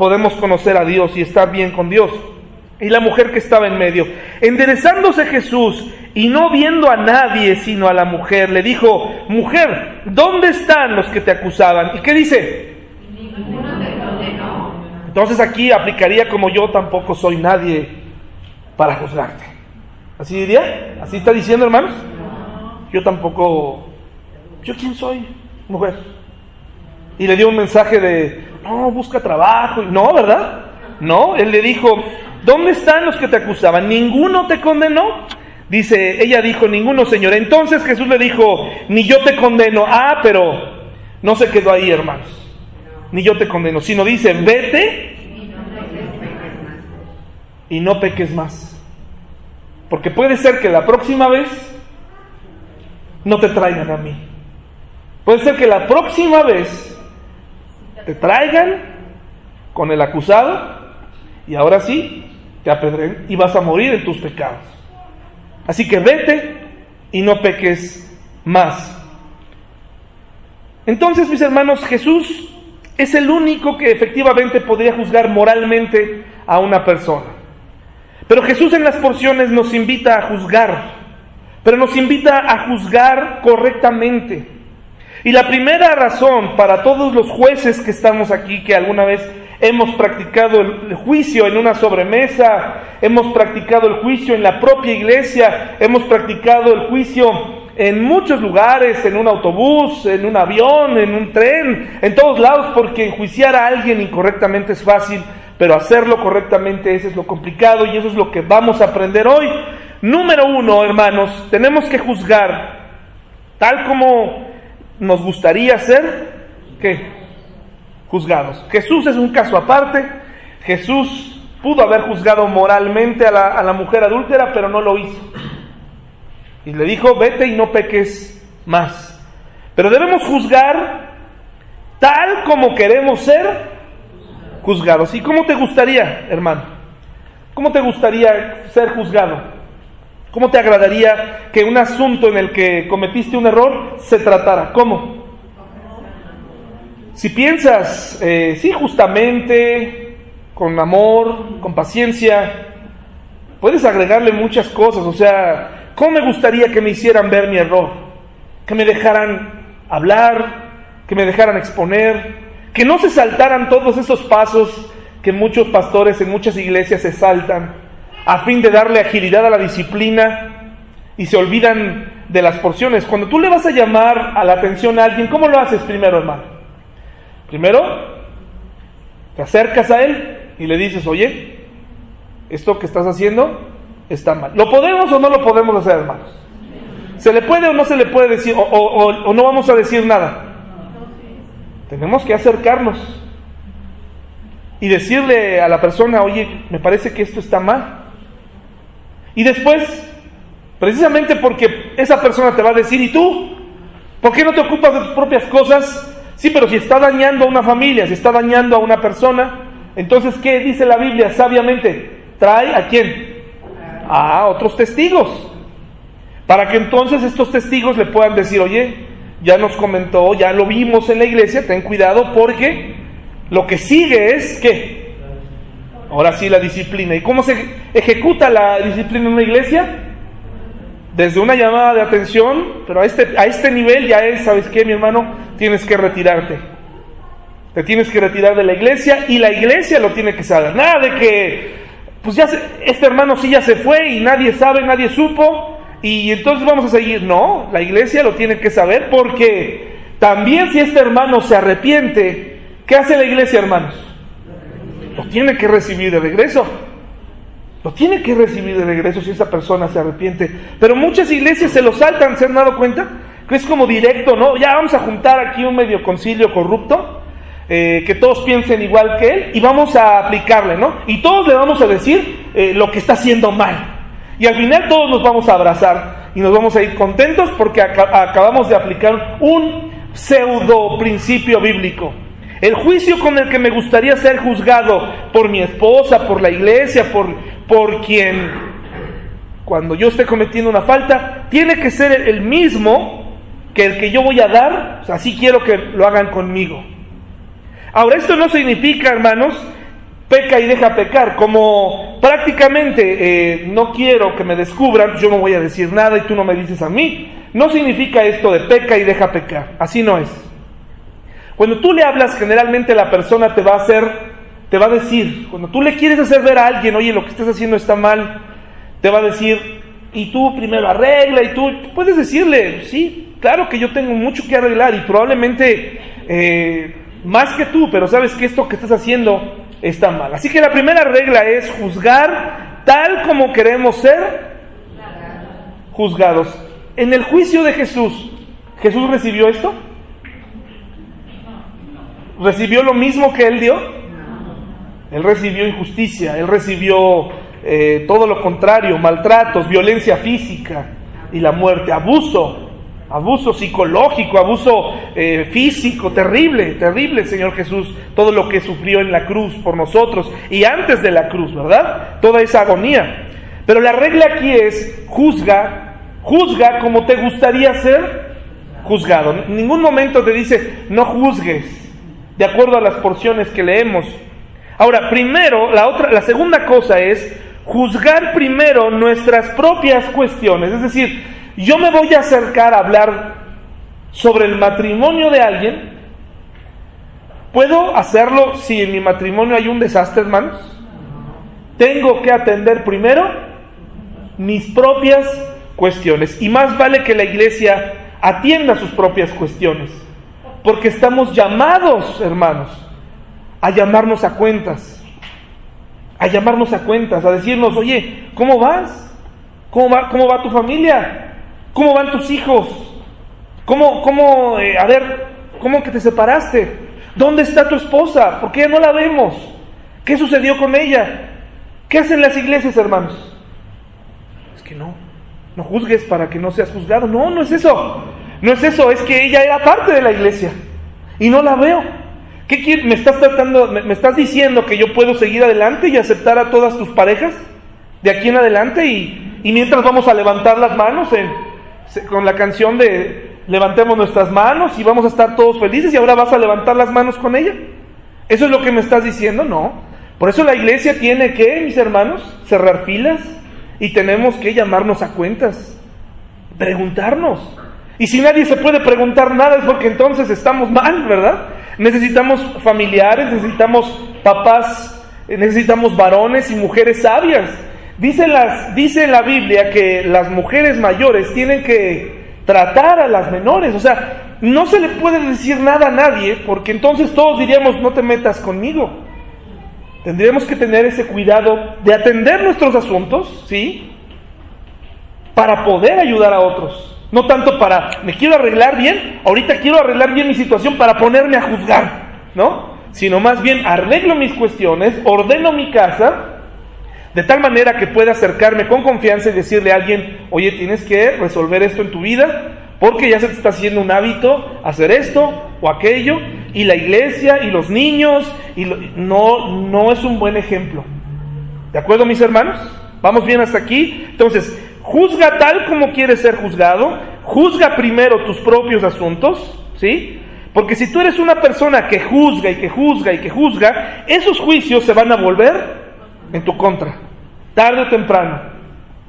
podemos conocer a Dios y estar bien con Dios y la mujer que estaba en medio. Enderezándose Jesús y no viendo a nadie sino a la mujer, le dijo, mujer, ¿dónde están los que te acusaban? ¿Y qué dice? Entonces aquí aplicaría como yo tampoco soy nadie para juzgarte. ¿Así diría? ¿Así está diciendo hermanos? Yo tampoco... ¿Yo quién soy? Mujer. Y le dio un mensaje de, no, busca trabajo. No, ¿verdad? No, él le dijo, ¿Dónde están los que te acusaban? ¿Ninguno te condenó? Dice, ella dijo, ninguno, Señor. Entonces Jesús le dijo, ni yo te condeno. Ah, pero no se quedó ahí, hermanos. Ni yo te condeno, sino dice, vete y no peques más. Porque puede ser que la próxima vez no te traigan a mí. Puede ser que la próxima vez te traigan con el acusado y ahora sí te apedreen y vas a morir en tus pecados. Así que vete y no peques más. Entonces, mis hermanos, Jesús es el único que efectivamente podría juzgar moralmente a una persona. Pero Jesús en las porciones nos invita a juzgar, pero nos invita a juzgar correctamente. Y la primera razón para todos los jueces que estamos aquí, que alguna vez hemos practicado el juicio en una sobremesa, hemos practicado el juicio en la propia iglesia, hemos practicado el juicio en muchos lugares, en un autobús, en un avión, en un tren, en todos lados, porque enjuiciar a alguien incorrectamente es fácil, pero hacerlo correctamente ese es lo complicado y eso es lo que vamos a aprender hoy. Número uno, hermanos, tenemos que juzgar tal como nos gustaría ser, ¿qué? juzgados. Jesús es un caso aparte. Jesús pudo haber juzgado moralmente a la, mujer adúltera, pero no lo hizo. Y le dijo, vete y no peques más. Pero debemos juzgar tal como queremos ser juzgados. ¿Y cómo te gustaría, hermano? ¿Cómo te gustaría ser juzgado? ¿Cómo te agradaría que un asunto en el que cometiste un error se tratara? ¿Cómo? Si piensas, eh, sí, justamente, con amor, con paciencia, puedes agregarle muchas cosas. O sea, ¿cómo me gustaría que me hicieran ver mi error? Que me dejaran hablar, que me dejaran exponer, que no se saltaran todos esos pasos que muchos pastores en muchas iglesias se saltan a fin de darle agilidad a la disciplina y se olvidan de las porciones. Cuando tú le vas a llamar a la atención a alguien, ¿cómo lo haces primero, hermano? Primero, te acercas a él y le dices, oye, esto que estás haciendo está mal. ¿Lo podemos o no lo podemos hacer, hermanos? ¿Se le puede o no se le puede decir, o, no vamos a decir nada? Tenemos que acercarnos y decirle a la persona, oye, me parece que esto está mal. Y después, precisamente porque esa persona te va a decir, ¿y tú? ¿Por qué no te ocupas de tus propias cosas? Sí, pero si está dañando a una familia, si está dañando a una persona, entonces, ¿qué dice la Biblia sabiamente? Trae a quién? A otros testigos. Para que entonces estos testigos le puedan decir, oye, ya nos comentó, ya lo vimos en la iglesia, ten cuidado porque lo que sigue es que, ahora sí la disciplina. ¿Y cómo se ejecuta la disciplina en una iglesia? desde una llamada de atención, pero a este, a este nivel ya es, ¿sabes qué, mi hermano? Tienes que retirarte. Te tienes que retirar de la iglesia y la iglesia lo tiene que saber. Nada de que, pues ya este hermano sí ya se fue y nadie sabe, nadie supo y entonces vamos a seguir. No, la iglesia lo tiene que saber porque también si este hermano se arrepiente, ¿qué hace la iglesia, hermanos? Lo tiene que recibir de regreso. Lo tiene que recibir de regreso si esa persona se arrepiente. Pero muchas iglesias se lo saltan, ¿se han dado cuenta? Que es como directo, ¿no? Ya vamos a juntar aquí un medio concilio corrupto, eh, que todos piensen igual que él, y vamos a aplicarle, ¿no? Y todos le vamos a decir eh, lo que está haciendo mal. Y al final todos nos vamos a abrazar y nos vamos a ir contentos porque acabamos de aplicar un pseudo principio bíblico. El juicio con el que me gustaría ser juzgado por mi esposa, por la iglesia, por, por quien, cuando yo esté cometiendo una falta, tiene que ser el mismo que el que yo voy a dar, así quiero que lo hagan conmigo. Ahora, esto no significa, hermanos, peca y deja pecar, como prácticamente eh, no quiero que me descubran, yo no voy a decir nada y tú no me dices a mí. No significa esto de peca y deja pecar, así no es. Cuando tú le hablas, generalmente la persona te va a hacer, te va a decir, cuando tú le quieres hacer ver a alguien, oye, lo que estás haciendo está mal, te va a decir, y tú primero arregla, y tú puedes decirle, sí, claro que yo tengo mucho que arreglar, y probablemente eh, más que tú, pero sabes que esto que estás haciendo está mal. Así que la primera regla es juzgar tal como queremos ser juzgados. En el juicio de Jesús, ¿Jesús recibió esto? ¿Recibió lo mismo que él dio? Él recibió injusticia, él recibió eh, todo lo contrario, maltratos, violencia física y la muerte, abuso, abuso psicológico, abuso eh, físico, terrible, terrible, Señor Jesús, todo lo que sufrió en la cruz por nosotros y antes de la cruz, ¿verdad? Toda esa agonía. Pero la regla aquí es, juzga, juzga como te gustaría ser juzgado. En ningún momento te dice, no juzgues, de acuerdo a las porciones que leemos. Ahora, primero, la otra, la segunda cosa es juzgar primero nuestras propias cuestiones. Es decir, yo me voy a acercar a hablar sobre el matrimonio de alguien. ¿Puedo hacerlo si en mi matrimonio hay un desastre, hermanos? Tengo que atender primero mis propias cuestiones. Y más vale que la iglesia atienda sus propias cuestiones. Porque estamos llamados, hermanos, a llamarnos a cuentas. A llamarnos a cuentas, a decirnos, oye, ¿cómo vas? ¿Cómo va, cómo va tu familia? ¿Cómo van tus hijos? ¿Cómo, cómo, eh, a ver, cómo que te separaste? ¿Dónde está tu esposa? ¿Por qué no la vemos? ¿Qué sucedió con ella? ¿Qué hacen las iglesias, hermanos? Es que no, no juzgues para que no seas juzgado. No, no es eso. No es eso, es que ella era parte de la iglesia y no la veo. ¿Qué ¿Me estás tratando, me, estás diciendo que yo puedo seguir adelante y aceptar a todas tus parejas de aquí en adelante y, mientras vamos a levantar las manos con la canción de levantemos nuestras manos y vamos a estar todos felices y ahora vas a levantar las manos con ella? ¿Eso es lo que me estás diciendo? No. Por eso la iglesia tiene que, mis hermanos, cerrar filas y tenemos que llamarnos a cuentas, preguntarnos. Y si nadie se puede preguntar nada es porque entonces estamos mal, ¿verdad? Necesitamos familiares, necesitamos papás, necesitamos varones y mujeres sabias. Dice, las, dice la Biblia que las mujeres mayores tienen que tratar a las menores. O sea, no se le puede decir nada a nadie porque entonces todos diríamos, no te metas conmigo. Tendríamos que tener ese cuidado de atender nuestros asuntos, ¿sí? Para poder ayudar a otros. No tanto para, me quiero arreglar bien, ahorita quiero arreglar bien mi situación para ponerme a juzgar, ¿no? Sino más bien arreglo mis cuestiones, ordeno mi casa, de tal manera que pueda acercarme con confianza y decirle a alguien, oye, tienes que resolver esto en tu vida, porque ya se te está haciendo un hábito hacer esto o aquello, y la iglesia y los niños, y no, no es un buen ejemplo. ¿De acuerdo, mis hermanos? ¿Vamos bien hasta aquí? Entonces, Juzga tal como quieres ser juzgado, juzga primero tus propios asuntos, ¿sí? Porque si tú eres una persona que juzga y que juzga y que juzga, esos juicios se van a volver en tu contra, tarde o temprano.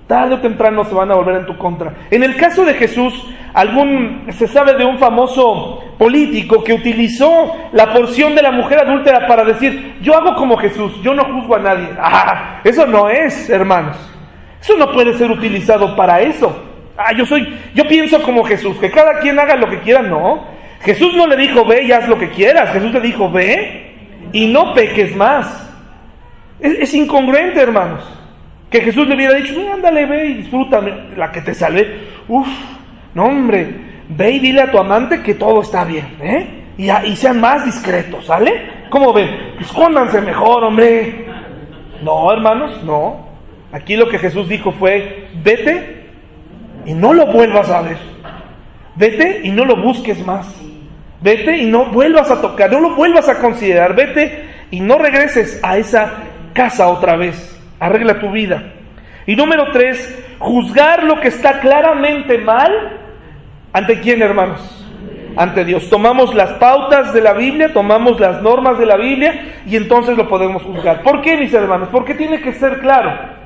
Tarde o temprano se van a volver en tu contra. En el caso de Jesús, algún se sabe de un famoso político que utilizó la porción de la mujer adúltera para decir, "Yo hago como Jesús, yo no juzgo a nadie." Ah, eso no es, hermanos. Eso no puede ser utilizado para eso. Ah, yo soy, yo pienso como Jesús, que cada quien haga lo que quiera, no. Jesús no le dijo, "Ve y haz lo que quieras." Jesús le dijo, "Ve y no peques más." Es, incongruente, hermanos que Jesús le hubiera dicho, ándale, ve y disfrútame, la que te salve. Uf, no hombre, ve y dile a tu amante que todo está bien, ¿eh? Y, y sean más discretos, ¿sale? ¿Cómo ven? Escóndanse mejor, hombre. No, hermanos, no. Aquí lo que Jesús dijo fue, vete y no lo vuelvas a ver. Vete y no lo busques más. Vete y no vuelvas a tocar, no lo vuelvas a considerar. Vete y no regreses a esa casa otra vez arregla tu vida. Y número tres, juzgar lo que está claramente mal. ¿Ante quién, hermanos? Ante Dios. Tomamos las pautas de la Biblia, tomamos las normas de la Biblia y entonces lo podemos juzgar. ¿Por qué, mis hermanos? Porque tiene que ser claro.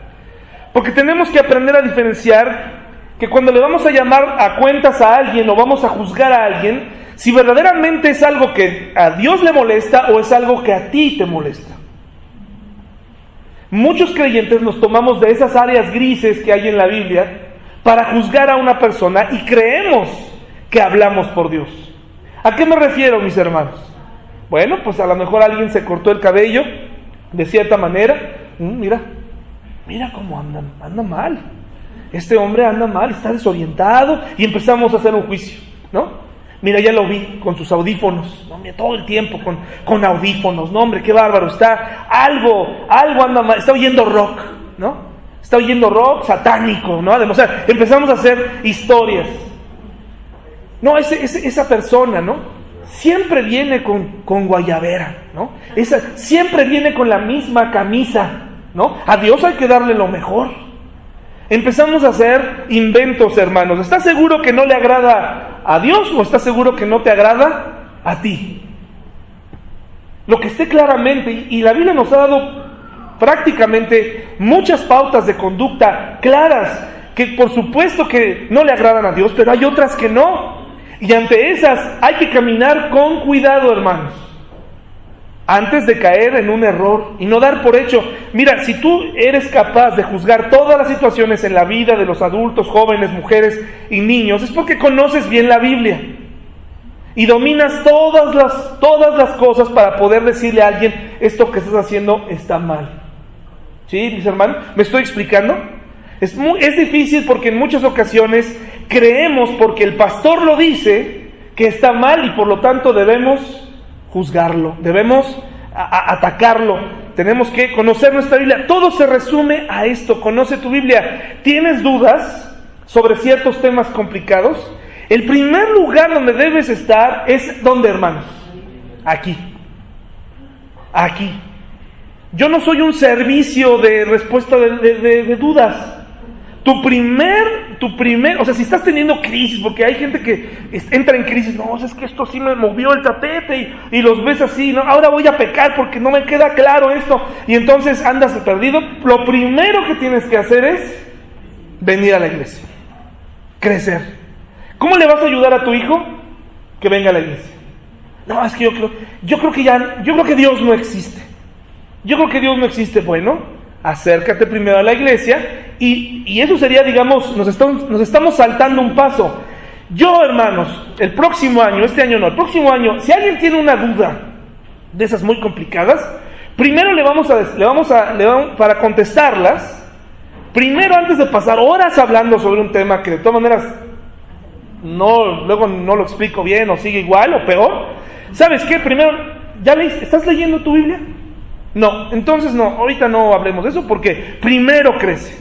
Porque tenemos que aprender a diferenciar que cuando le vamos a llamar a cuentas a alguien o vamos a juzgar a alguien, si verdaderamente es algo que a Dios le molesta o es algo que a ti te molesta. Muchos creyentes nos tomamos de esas áreas grises que hay en la Biblia para juzgar a una persona y creemos que hablamos por Dios. ¿A qué me refiero, mis hermanos? Bueno, pues a lo mejor alguien se cortó el cabello de cierta manera. Mm, mira, mira cómo anda, anda mal. Este hombre anda mal, está desorientado y empezamos a hacer un juicio, ¿no? Mira, ya lo vi con sus audífonos, ¿no? todo el tiempo con, con audífonos, no hombre, qué bárbaro, está algo, algo anda mal, está oyendo rock, ¿no? Está oyendo rock satánico, ¿no? Empezamos a hacer historias. No, ese, esa persona, ¿no? Siempre viene con, con guayabera, ¿no? Esa, siempre viene con la misma camisa, ¿no? A Dios hay que darle lo mejor. Empezamos a hacer inventos, hermanos. ¿Estás seguro que no le agrada a Dios o estás seguro que no te agrada a ti? Lo que esté claramente, y la Biblia nos ha dado prácticamente muchas pautas de conducta claras, que por supuesto que no le agradan a Dios, pero hay otras que no. Y ante esas hay que caminar con cuidado, hermanos antes de caer en un error y no dar por hecho. Mira, si tú eres capaz de juzgar todas las situaciones en la vida de los adultos, jóvenes, mujeres y niños, es porque conoces bien la Biblia y dominas todas las, todas las cosas para poder decirle a alguien, esto que estás haciendo está mal. ¿Sí, mis hermanos? ¿Me estoy explicando? Es, muy, es difícil porque en muchas ocasiones creemos porque el pastor lo dice que está mal y por lo tanto debemos juzgarlo, debemos atacarlo, tenemos que conocer nuestra Biblia. Todo se resume a esto, conoce tu Biblia. ¿Tienes dudas sobre ciertos temas complicados? El primer lugar donde debes estar es donde, hermanos? Aquí. Aquí. Yo no soy un servicio de respuesta de dudas. Tu primer, tu primer, o sea, si estás teniendo crisis, porque hay gente que entra en crisis, no, es que esto sí me movió el tapete y, los ves así, no, ahora voy a pecar porque no me queda claro esto, y entonces andas perdido, lo primero que tienes que hacer es venir a la iglesia, crecer. ¿Cómo le vas a ayudar a tu hijo? Que venga a la iglesia. No, es que yo creo, yo creo que ya, yo creo que Dios no existe. Yo creo que Dios no existe. Bueno, acércate primero a la iglesia y, eso sería, digamos, nos estamos, nos estamos saltando un paso. Yo, hermanos, el próximo año, este año no, el próximo año, si alguien tiene una duda de esas muy complicadas, primero le vamos a, le vamos a, le vamos, para contestarlas, primero antes de pasar horas hablando sobre un tema que de todas maneras no, luego no lo explico bien o sigue igual o peor, ¿sabes qué? Primero, ¿ya leíste? ¿Estás leyendo tu Biblia? No, entonces no, ahorita no hablemos de eso porque primero crece.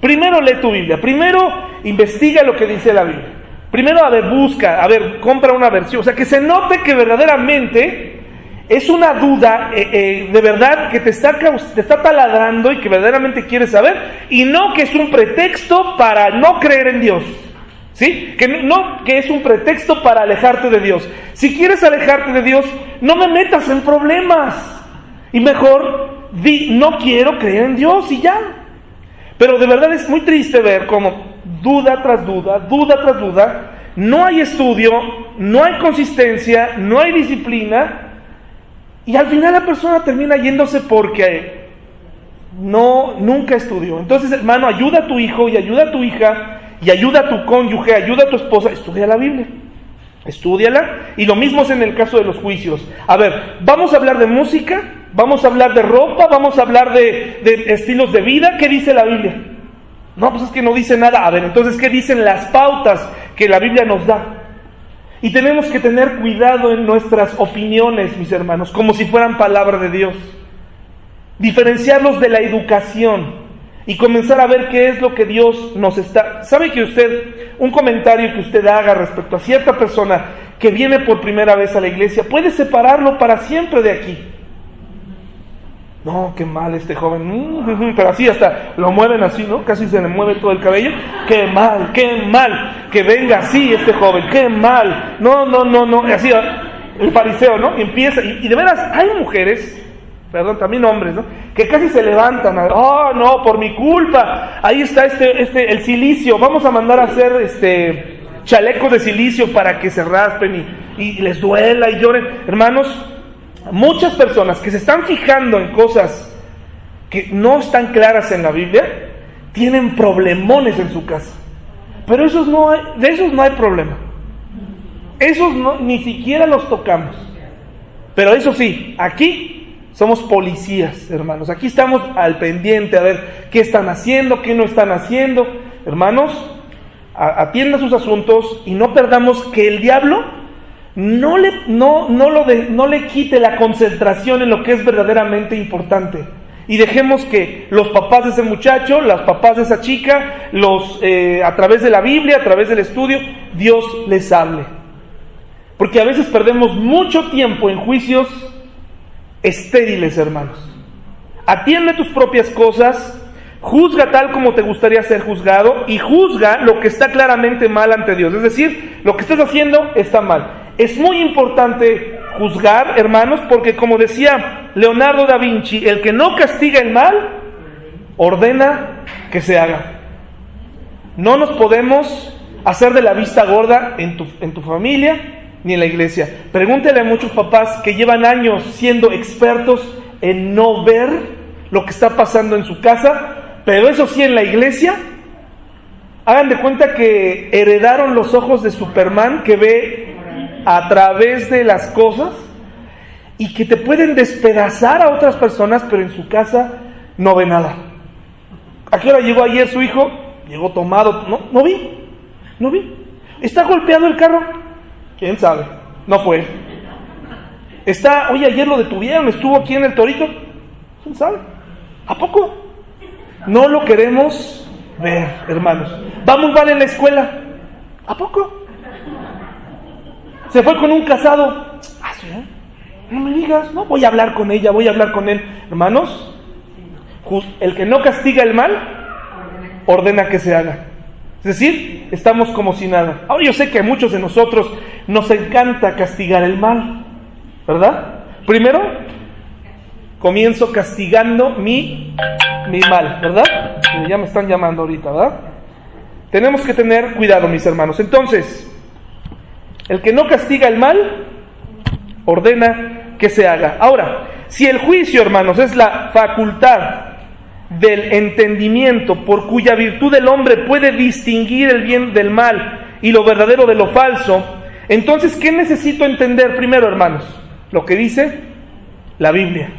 Primero lee tu Biblia, primero investiga lo que dice la Biblia. Primero, a ver, busca, a ver, compra una versión. O sea, que se note que verdaderamente es una duda eh, eh, de verdad que te está, te está taladrando y que verdaderamente quieres saber. Y no que es un pretexto para no creer en Dios. ¿Sí? Que no que es un pretexto para alejarte de Dios. Si quieres alejarte de Dios, no me metas en problemas. Y mejor di, no quiero creer en Dios y ya. Pero de verdad es muy triste ver cómo duda tras duda, duda tras duda, no hay estudio, no hay consistencia, no hay disciplina, y al final la persona termina yéndose porque no, nunca estudió. Entonces, hermano, ayuda a tu hijo y ayuda a tu hija y ayuda a tu cónyuge, ayuda a tu esposa, estudia la Biblia. Estudiala. Y lo mismo es en el caso de los juicios. A ver, vamos a hablar de música, vamos a hablar de ropa, vamos a hablar de, estilos de vida. ¿Qué dice la Biblia? No, pues es que no dice nada. A ver, entonces, ¿qué dicen las pautas que la Biblia nos da? Y tenemos que tener cuidado en nuestras opiniones, mis hermanos, como si fueran palabra de Dios. Diferenciarlos de la educación y comenzar a ver qué es lo que Dios nos está... ¿Sabe que usted, un comentario que usted haga respecto a cierta persona que viene por primera vez a la iglesia, puede separarlo para siempre de aquí? No, qué mal este joven. Mm, pero así hasta lo mueven así, ¿no? Casi se le mueve todo el cabello. Qué mal, qué mal que venga así este joven. Qué mal. No, no, no, no. Así el fariseo, ¿no? empieza. Y, y de veras, hay mujeres perdón, también hombres, ¿no? Que casi se levantan, oh no, por mi culpa, ahí está este, este, el silicio, vamos a mandar a hacer este chalecos de silicio para que se raspen y, y les duela y lloren. Hermanos, muchas personas que se están fijando en cosas que no están claras en la Biblia, tienen problemones en su casa. Pero de esos no hay problema. Esos no, ni siquiera los tocamos. Pero eso sí, aquí somos policías, hermanos. Aquí estamos al pendiente a ver qué están haciendo, qué no están haciendo. Hermanos, atienda sus asuntos y no perdamos que el diablo no le, no, no, lo no le quite la concentración en lo que es verdaderamente importante. Y dejemos que los papás de ese muchacho, las papás de esa chica, los, eh, a través de la Biblia, a través del estudio, Dios les hable. Porque a veces perdemos mucho tiempo en juicios estériles, hermanos. Atiende tus propias cosas, juzga tal como te gustaría ser juzgado y juzga lo que está claramente mal ante Dios. Es decir, lo que estás haciendo está mal. Es muy importante juzgar, hermanos, porque como decía Leonardo da Vinci, el que no castiga el mal, ordena que se haga. No nos podemos hacer de la vista gorda en tu, en tu familia, ni en la iglesia. Pregúntele a muchos papás que llevan años siendo expertos en no ver lo que está pasando en su casa, pero eso sí en la iglesia. Hagan de cuenta que heredaron los ojos de Superman que ve a través de las cosas y que te pueden despedazar a otras personas, pero en su casa no ve nada. ¿A qué hora llegó ayer su hijo? Llegó tomado. No, no vi. No vi. Está golpeado el carro. ¿Quién sabe? No fue. Está, oye, ayer lo detuvieron, estuvo aquí en el torito. ¿Quién sabe? ¿A poco? No lo queremos ver, hermanos. Vamos mal en la escuela. ¿A poco? Se fue con un casado. Ah, sí, ¿eh? No me digas, no, voy a hablar con ella, voy a hablar con él. Hermanos, el que no castiga el mal, ordena que se haga. Es decir, estamos como si nada. Ahora yo sé que a muchos de nosotros nos encanta castigar el mal, ¿verdad? Primero, comienzo castigando mi, mi mal, ¿verdad? Ya me están llamando ahorita, ¿verdad? Tenemos que tener cuidado, mis hermanos. Entonces, el que no castiga el mal, ordena que se haga. Ahora, si el juicio, hermanos, es la facultad del entendimiento por cuya virtud el hombre puede distinguir el bien del mal y lo verdadero de lo falso, entonces, ¿qué necesito entender primero, hermanos? Lo que dice la Biblia,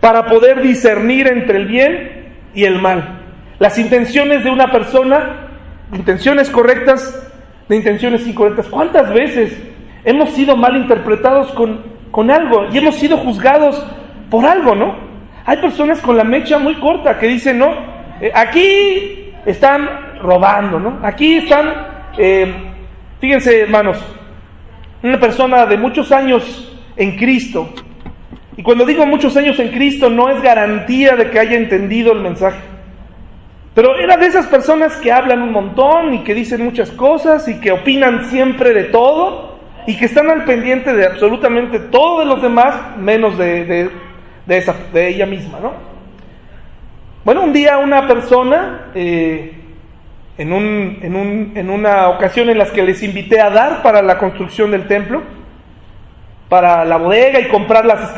para poder discernir entre el bien y el mal. Las intenciones de una persona, intenciones correctas, de intenciones incorrectas. ¿Cuántas veces hemos sido mal interpretados con, con algo y hemos sido juzgados por algo, no? Hay personas con la mecha muy corta que dicen, no, eh, aquí están robando, ¿no? Aquí están, eh, fíjense hermanos, una persona de muchos años en Cristo, y cuando digo muchos años en Cristo no es garantía de que haya entendido el mensaje, pero era de esas personas que hablan un montón y que dicen muchas cosas y que opinan siempre de todo y que están al pendiente de absolutamente todo de los demás menos de, de de, ella misma, ¿no? Bueno, un día una persona, eh, en, un, en, un, en una ocasión en las que les invité a dar para la construcción del templo, para la bodega y comprar las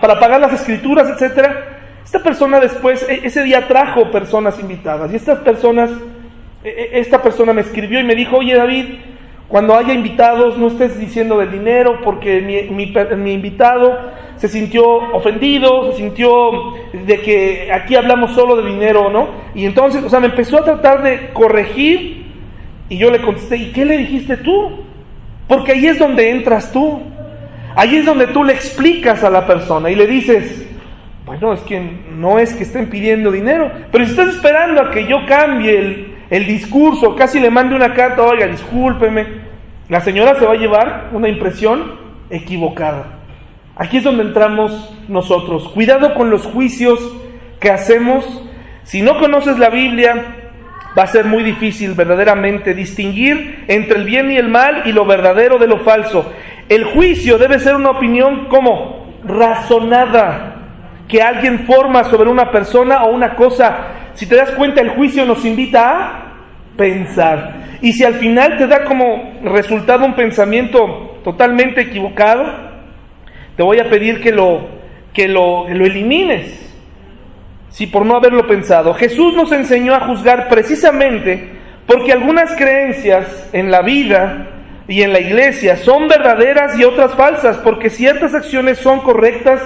para pagar las escrituras, etcétera. Esta persona después, e, ese día trajo personas invitadas y estas personas, e, e, esta persona me escribió y me dijo, oye David, cuando haya invitados no estés diciendo del dinero porque mi, mi, invitado se sintió ofendido, se sintió de que aquí hablamos solo de dinero, ¿no? Y entonces, o sea, me empezó a tratar de corregir y yo le contesté, ¿y qué le dijiste tú? Porque ahí es donde entras tú. Ahí es donde tú le explicas a la persona y le dices, bueno, es que no es que estén pidiendo dinero, pero si estás esperando a que yo cambie el, discurso, casi le mande una carta, oiga, discúlpeme, la señora se va a llevar una impresión equivocada. Aquí es donde entramos nosotros. Cuidado con los juicios que hacemos. Si no conoces la Biblia, va a ser muy difícil verdaderamente distinguir entre el bien y el mal y lo verdadero de lo falso. El juicio debe ser una opinión como razonada, que alguien forma sobre una persona o una cosa, si te das cuenta, el juicio nos invita a pensar. Y si al final te da como resultado un pensamiento totalmente equivocado, te voy a pedir que lo, que lo, lo elimines. Si por no haberlo pensado. Jesús nos enseñó a juzgar precisamente porque algunas creencias en la vida y en la iglesia son verdaderas y otras falsas, porque ciertas acciones son correctas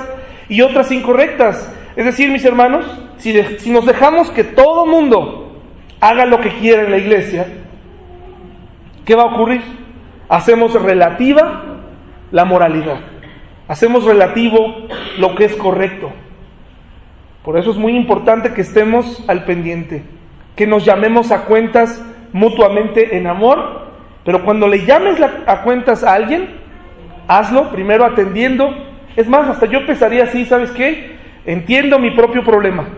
y otras incorrectas. Es decir, mis hermanos, si, si nos dejamos que todo mundo haga lo que quiera en la iglesia, ¿qué va a ocurrir? Hacemos relativa la moralidad. Hacemos relativo lo que es correcto. Por eso es muy importante que estemos al pendiente, que nos llamemos a cuentas mutuamente en amor, pero cuando le llames a cuentas a alguien, hazlo primero atendiendo es más, hasta yo pensaría así, ¿sabes qué? Entiendo mi propio problema,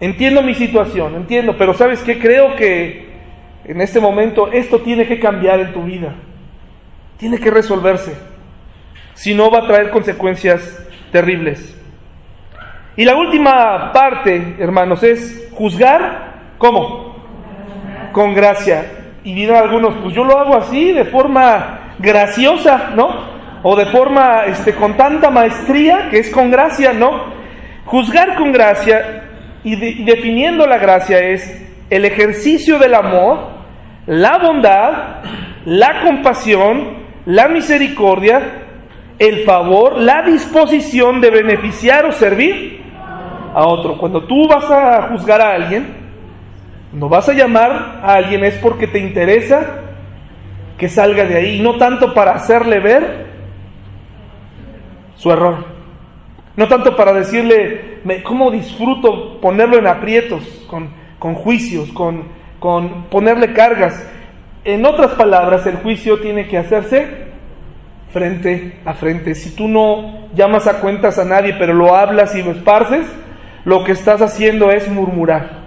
entiendo mi situación, entiendo, pero ¿sabes qué? Creo que en este momento esto tiene que cambiar en tu vida, tiene que resolverse, si no va a traer consecuencias terribles. Y la última parte, hermanos, es juzgar, ¿cómo? Con gracia. Y dirán algunos, pues yo lo hago así, de forma graciosa, ¿no? O de forma este, con tanta maestría que es con gracia, no. Juzgar con gracia y, definiendo la gracia es el ejercicio del amor, la bondad, la compasión, la misericordia, el favor, la disposición de beneficiar o servir a otro. Cuando tú vas a juzgar a alguien, no vas a llamar a alguien es porque te interesa que salga de ahí, no tanto para hacerle ver su error. No tanto para decirle cómo disfruto ponerlo en aprietos, con, con juicios, con, con ponerle cargas. En otras palabras, el juicio tiene que hacerse frente a frente. Si tú no llamas a cuentas a nadie, pero lo hablas y lo esparces, lo que estás haciendo es murmurar.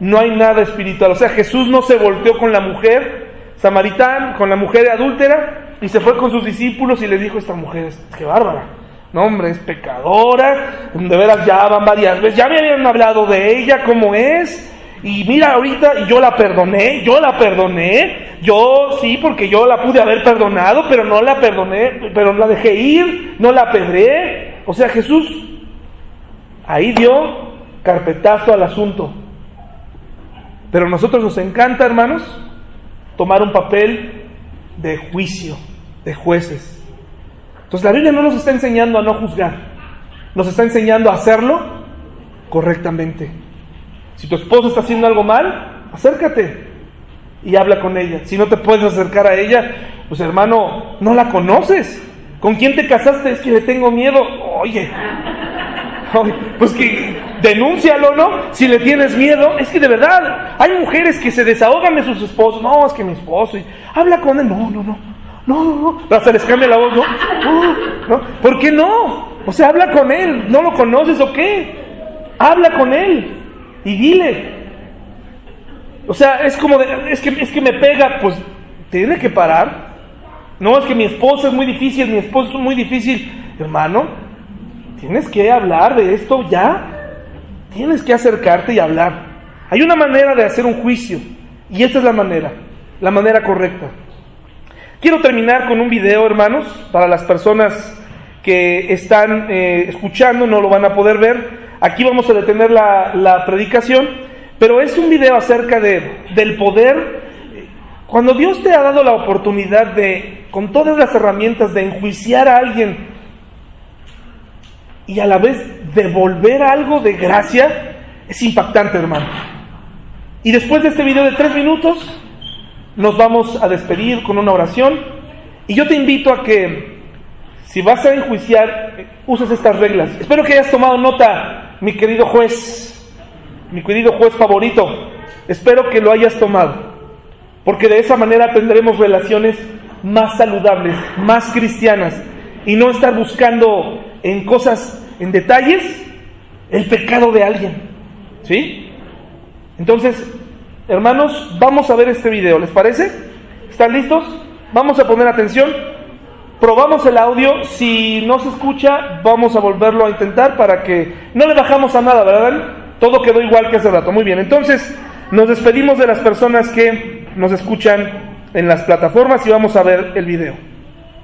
No hay nada espiritual. O sea, Jesús no se volteó con la mujer samaritán, con la mujer adúltera, y se fue con sus discípulos y les dijo, esta mujer es que bárbara. No, hombre, es pecadora. De veras ya van varias veces. Ya me habían hablado de ella, cómo es. Y mira, ahorita, yo la perdoné, yo la perdoné. Yo sí, porque yo la pude haber perdonado, pero no la perdoné, pero la dejé ir, no la pedré. O sea, Jesús ahí dio carpetazo al asunto. Pero a nosotros nos encanta, hermanos, tomar un papel de juicio, de jueces. Entonces la Biblia no nos está enseñando a no juzgar, nos está enseñando a hacerlo correctamente. Si tu esposo está haciendo algo mal, acércate y habla con ella. Si no te puedes acercar a ella, pues hermano, no la conoces. ¿Con quién te casaste? Es que le tengo miedo. Oye, pues que denúncialo, ¿no? Si le tienes miedo, es que de verdad hay mujeres que se desahogan de sus esposos. No, es que mi esposo, habla con él. No, no, no. No. Se les cambia la voz, ¿no? ¿no? ¿Por qué no? O sea, habla con él. ¿No lo conoces o qué? Habla con él y dile. O sea, es como, de, es, que, es que me pega, pues tiene que parar. No, es que mi esposo es muy difícil, mi esposo es muy difícil. Hermano, tienes que hablar de esto ya. tienes que acercarte y hablar. Hay una manera de hacer un juicio y esta es la manera, la manera correcta. Quiero terminar con un video, hermanos, para las personas que están eh, escuchando, no lo van a poder ver. Aquí vamos a detener la, predicación, pero es un video acerca de, del poder. Cuando Dios te ha dado la oportunidad de, con todas las herramientas, de enjuiciar a alguien y a la vez devolver algo de gracia, es impactante, hermano. Y después de este video de tres minutos, nos vamos a despedir con una oración. Y yo te invito a que, si vas a enjuiciar, uses estas reglas. Espero que hayas tomado nota, mi querido juez, mi querido juez favorito. Espero que lo hayas tomado. Porque de esa manera tendremos relaciones más saludables, más cristianas. Y no estar buscando en cosas, en detalles, el pecado de alguien. ¿Sí? Entonces, hermanos, vamos a ver este video, ¿les parece? ¿Están listos? Vamos a poner atención. Probamos el audio, si no se escucha, vamos a volverlo a intentar para que no le bajamos a nada, ¿verdad? Todo quedó igual que hace rato. Muy bien, entonces nos despedimos de las personas que nos escuchan en las plataformas y vamos a ver el video.